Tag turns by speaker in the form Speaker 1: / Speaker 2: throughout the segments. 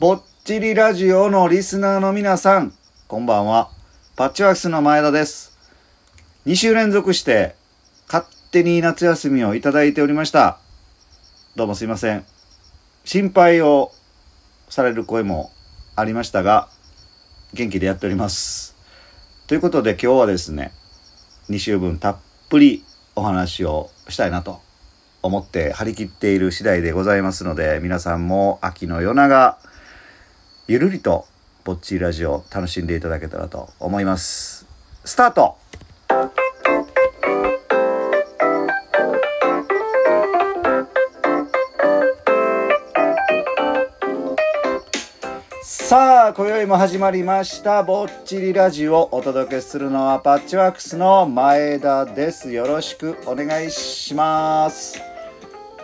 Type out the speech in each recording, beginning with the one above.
Speaker 1: ぼっちりラジオのリスナーの皆さん、こんばんは。パッチワークスの前田です。2週連続して、勝手に夏休みをいただいておりました。どうもすいません。心配をされる声もありましたが、元気でやっております。ということで今日はですね、2週分たっぷりお話をしたいなと思って張り切っている次第でございますので、皆さんも秋の夜長、ゆるりとぼっちラジオ楽しんでいただけたらと思います。スタートさあ、今宵も始まりました、ぼっちりラジオ。お届けするのはパッチワークスの前田です。よろしくお願いします。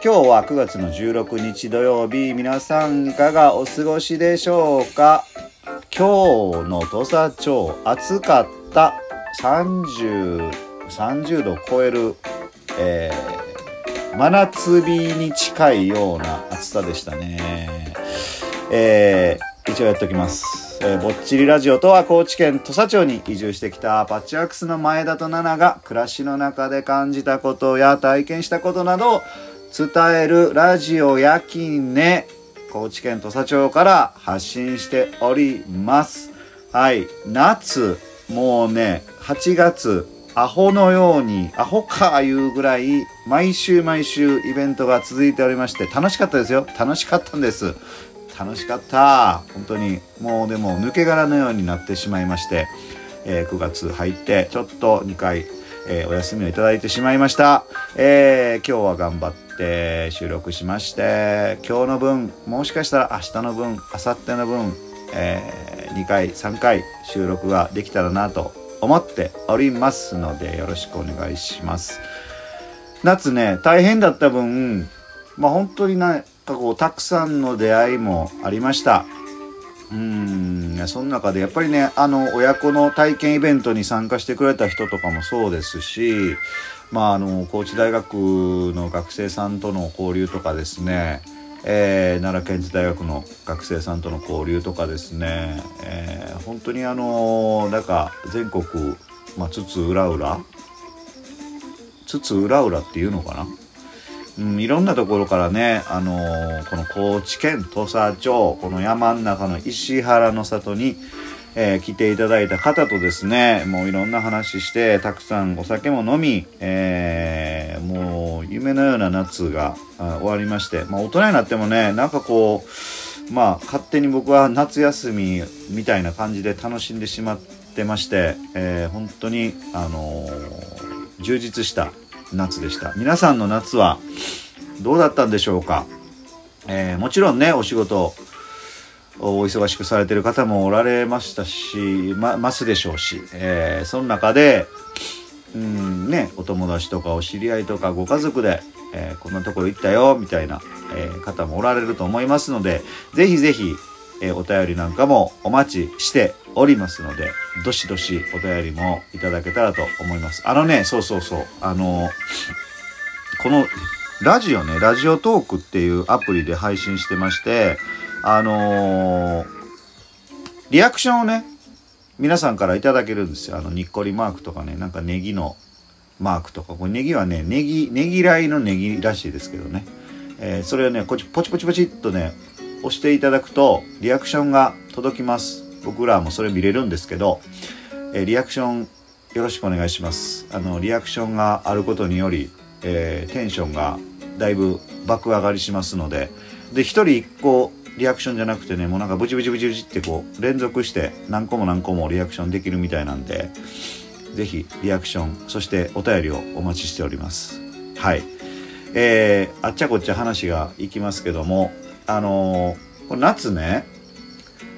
Speaker 1: 今日は9月の16日土曜日、皆さんいかがお過ごしでしょうか？今日の土佐町、暑かった。30、30度超える、えー、真夏日に近いような暑さでしたね。えー、一応やっておきます。えー、ぼっちりラジオとは高知県土佐町に移住してきたパッチワークスの前田と奈々が暮らしの中で感じたことや体験したことなどを伝えるラジオ夜勤ね高知県土佐町から発信しております。はい。夏、もうね、8月、アホのように、アホかいうぐらい、毎週毎週イベントが続いておりまして、楽しかったですよ。楽しかったんです。楽しかった。本当に、もうでも抜け殻のようになってしまいまして、えー9月入って、ちょっと2回、えーお休みをいただいてしまいました。えー今日は頑張って収録しまして、今日の分、もしかしたら明日の分、明後日の分、え2回、3回収録ができたらなと思っておりますので、よろしくお願いします。夏ね、大変だった分、まあ本当になんかこう、たくさんの出会いもありました。うん、その中でやっぱりね、あの、親子の体験イベントに参加してくれた人とかもそうですし、まあ、あの、高知大学の学生さんとの交流とかですね、えー奈良県立大学の学生さんとの交流とかですね、えー本当にあの、なんか全国、まあ、津々浦々、津々浦々っていうのかなうん、いろんなところからね、あのーこの高知県土佐町、この山ん中の石原の里に、えー来ていただいた方とですね、もういろんな話して、たくさんお酒も飲み、えーもう夢のような夏が終わりまして、まあ大人になってもね、なんかこう、まあ勝手に僕は夏休みみたいな感じで楽しんでしまってまして、えー本当に、あの充実した夏でした。皆さんの夏はどうだったんでしょうか、えーもちろんね、お仕事を、お忙しくされてる方もおられましたし、ま、ますでしょうし、えーその中で、うんね、お友達とかお知り合いとかご家族で、えーこんなところ行ったよ、みたいな、えー方もおられると思いますので、ぜひぜひ、えお便りなんかもお待ちしておりますので、どしどしお便りもいただけたらと思います。あのね、そうそうそう、あの、このラジオね、ラジオトークっていうアプリで配信してまして、あのーリアクションをね、皆さんからいただけるんですよ。あの、にっこりマークとかね、なんかネギのマークとか、これネギはね、ネギ、ネギらいのネギらしいですけどね。えーそれをね、こっちポチポチポチっとね、押していただくと、リアクションが届きます。僕らもそれ見れるんですけど、えリアクションよろしくお願いします。あの、リアクションがあることにより、えーテンションがだいぶ爆上がりしますので、で、一人一個リアクションじゃなくてね、もうなんかブチブチブチブチってこう、連続して何個も何個もリアクションできるみたいなんで、ぜひリアクション、そしてお便りをお待ちしております。はい。えー、あっちゃこっちゃ話がいきますけども、あのー夏ね、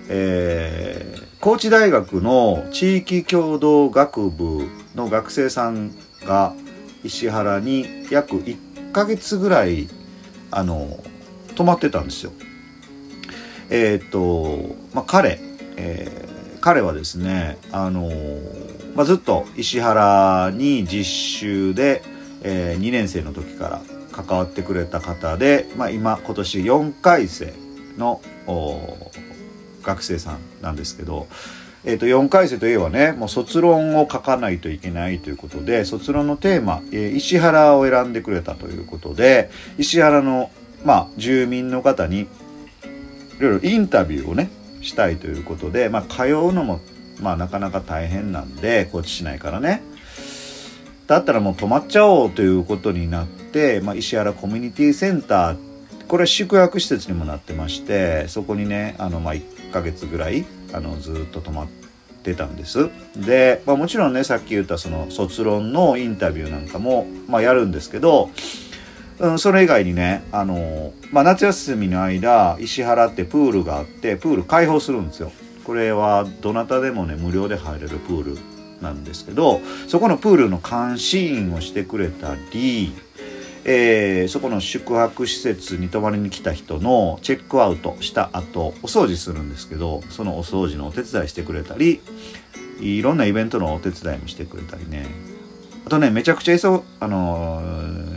Speaker 1: えー高知大学の地域共同学部の学生さんが石原に約1ヶ月ぐらい、あの泊まってたんですよ。えっと、まあ、彼、えー彼はですね、あのまあ、ずっと石原に実習で、え2年生の時から関わってくれた方で、まあ、今今年4回生の学生さんなんですけど、えー、と4回生といえばねもう卒論を書かないといけないということで卒論のテーマ、えー、石原を選んでくれたということで石原の、まあ、住民の方にいろいろインタビューをねしたいということで、まあ、通うのも、まあ、なかなか大変なんで高知市内からね。だったらもう泊まっちゃおうということになってて、まあ、石原コミュニティセンターこれは宿泊施設にもなってましてそこにねあの、まあ、1ヶ月ぐらいあのずっと泊まってたんです。で、まあ、もちろんねさっき言ったその卒論のインタビューなんかも、まあ、やるんですけど、うん、それ以外にねあの、まあ、夏休みの間石原ってプールがあってプール開放するんですよ。これはどなたでもね無料で入れるプールなんですけどそこのプールの監視員をしてくれたりえー、そこの宿泊施設に泊まりに来た人のチェックアウトした後お掃除するんですけどそのお掃除のお手伝いしてくれたりいろんなイベントのお手伝いもしてくれたりねあとねめちゃくちゃいそあの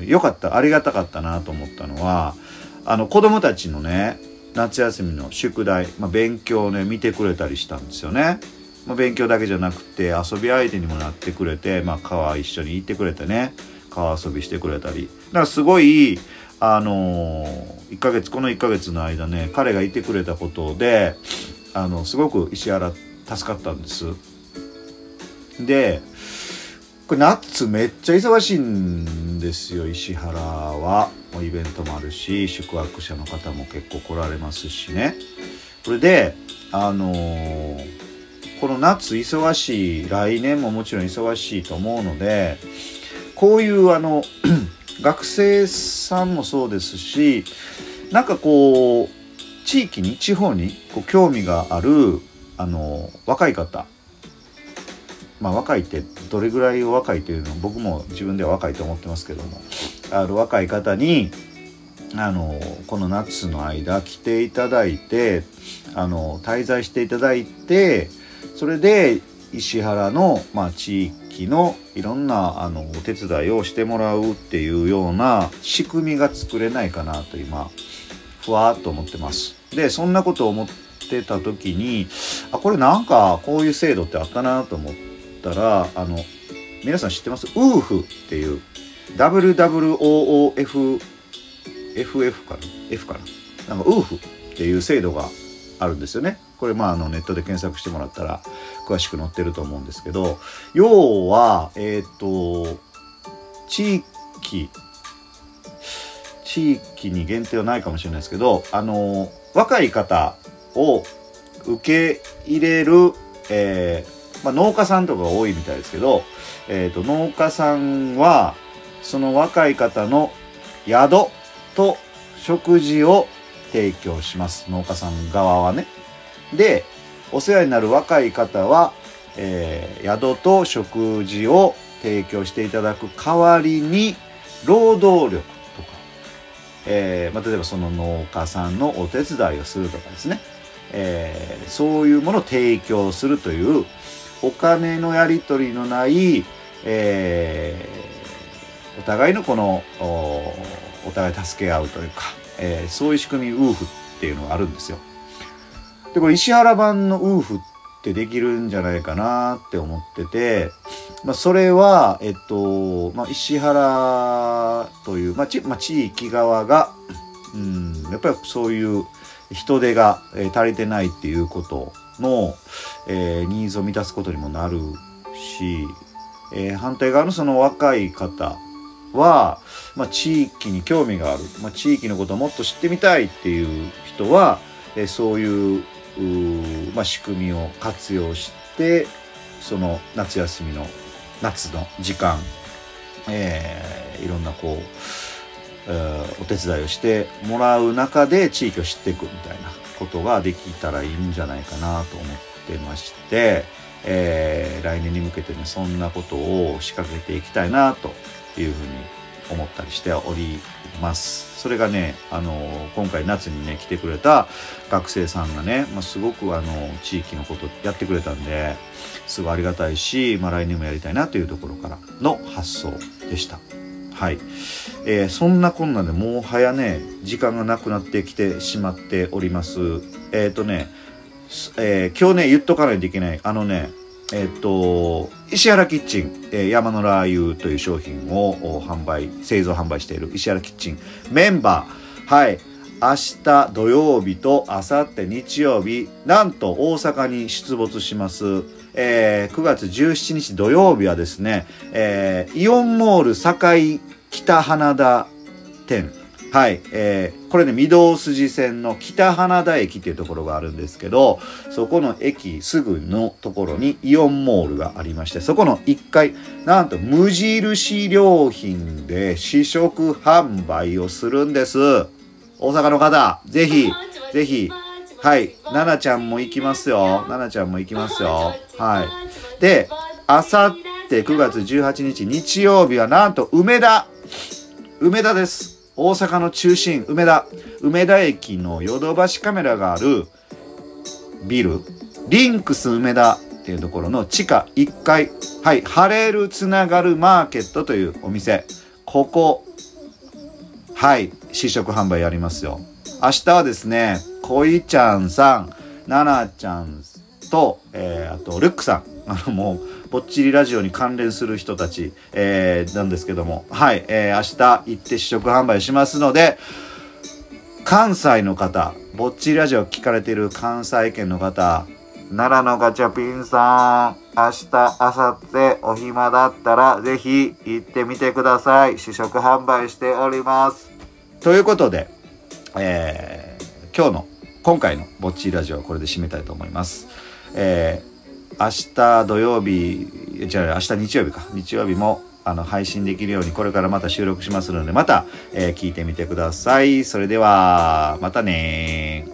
Speaker 1: ー、よかったありがたかったなと思ったのはあの子供たちのね夏休みの宿題、まあ、勉強をね見てくれたりしたんですよね。まあ、勉強だけじゃなくて遊び相手にもなってくれて、まあ、川一緒に行ってくれてね川遊びしてくれたり。だからすごいあのー、1ヶ月この1ヶ月の間ね彼がいてくれたことであのすごく石原助かったんです。でこれナッツめっちゃ忙しいんですよ石原は。イベントもあるし宿泊者の方も結構来られますしね。それであのー、この夏忙しい来年ももちろん忙しいと思うのでこういうあの 学生さんもそうですしなんかこう地域に地方にこう興味があるあの若い方。まあ若いってどれぐらい若いというの僕も自分では若いと思ってますけどもある若い方にあのこの夏の間来ていただいてあの滞在していただいてそれで石原の、まあ、地域のいろんなあのお手伝いをしてもらうっていうような仕組みが作れないかなと今ふわっと思ってます。でそんなことを思ってた時にあこれなんかこういう制度ってあったなと思ったらあの皆さん知ってます ?UF っていう WWOOF FF かな？F かな？なんか UF っていう制度があるんですよね。これまああのネットで検索してもらったら詳しく載ってると思うんですけど要はえっ、ー、と地域地域に限定はないかもしれないですけどあの若い方を受け入れる、えーまあ、農家さんとかが多いみたいですけど、えーと、農家さんはその若い方の宿と食事を提供します農家さん側はね。でお世話になる若い方は、えー、宿と食事を提供していただく代わりに労働力とか、えーまあ、例えばその農家さんのお手伝いをするとかですね、えー、そういうものを提供するというお金のやり取りのない、えー、お互いのこのお互い助け合うというか、えー、そういう仕組みウーフっていうのがあるんですよ。でこれ石原版のウーフってできるんじゃないかなって思ってて、まあ、それは、えっと、まあ、石原という、まあちまあ、地域側が、うん、やっぱりそういう人手が、えー、足りてないっていうことの、えー、ニーズを満たすことにもなるし、えー、反対側のその若い方は、まあ、地域に興味がある、まあ、地域のことをもっと知ってみたいっていう人は、え、そういうまあ、仕組みを活用してその夏休みの夏の時間、えー、いろんなこう、えー、お手伝いをしてもらう中で地域を知っていくみたいなことができたらいいんじゃないかなと思ってまして、えー、来年に向けてねそんなことを仕掛けていきたいなというふうに思ったりしております。それがね、あの今回夏にね来てくれた学生さんがね、まあ、すごくあの地域のことやってくれたんですごいありがたいし、まあ、来年もやりたいなというところからの発想でした。はい、えー、そんなこんなでもう早ね時間がなくなってきてしまっております。えっ、ー、とねえー、今日ね、言っとかないといけない。あのね、えっ、と、石原キッチン、えー、山のラー油という商品を販売、製造販売している石原キッチン。メンバー、はい、明日土曜日と明後日日曜日、なんと大阪に出没します。えー、9月17日土曜日はですね、えー、イオンモール堺北花田店はい、えー、これね、御堂筋線の北花田駅っていうところがあるんですけど、そこの駅すぐのところにイオンモールがありまして、そこの1階、なんと無印良品で試食販売をするんです。大阪の方、ぜひ、ぜひ、はい、奈々ちゃんも行きますよ。奈々ちゃんも行きますよ。はい。で、あさって9月18日日曜日はなんと梅田梅田です。大阪の中心、梅田。梅田駅のヨドバシカメラがあるビル、リンクス梅田っていうところの地下1階、はい、ハレルつながるマーケットというお店。ここ、はい、試食販売やりますよ。明日はですね、恋ちゃんさん、ななちゃんと、えー、あと、ルックさん。あの、もう、ぼっちりラジオに関連する人たち、えー、なんですけども、はい、えー、明日行って試食販売しますので、関西の方、ぼっちりラジオ聞かれている関西圏の方、奈良のガチャピンさん、明日、明後日お暇だったら、ぜひ行ってみてください。試食販売しております。ということで、えー、今日の、今回のぼっちラジオはこれで締めたいと思います。えー明日土曜日、じゃあ明日日曜日か。日曜日もあの配信できるようにこれからまた収録しますので、また、えー、聞いてみてください。それでは、またね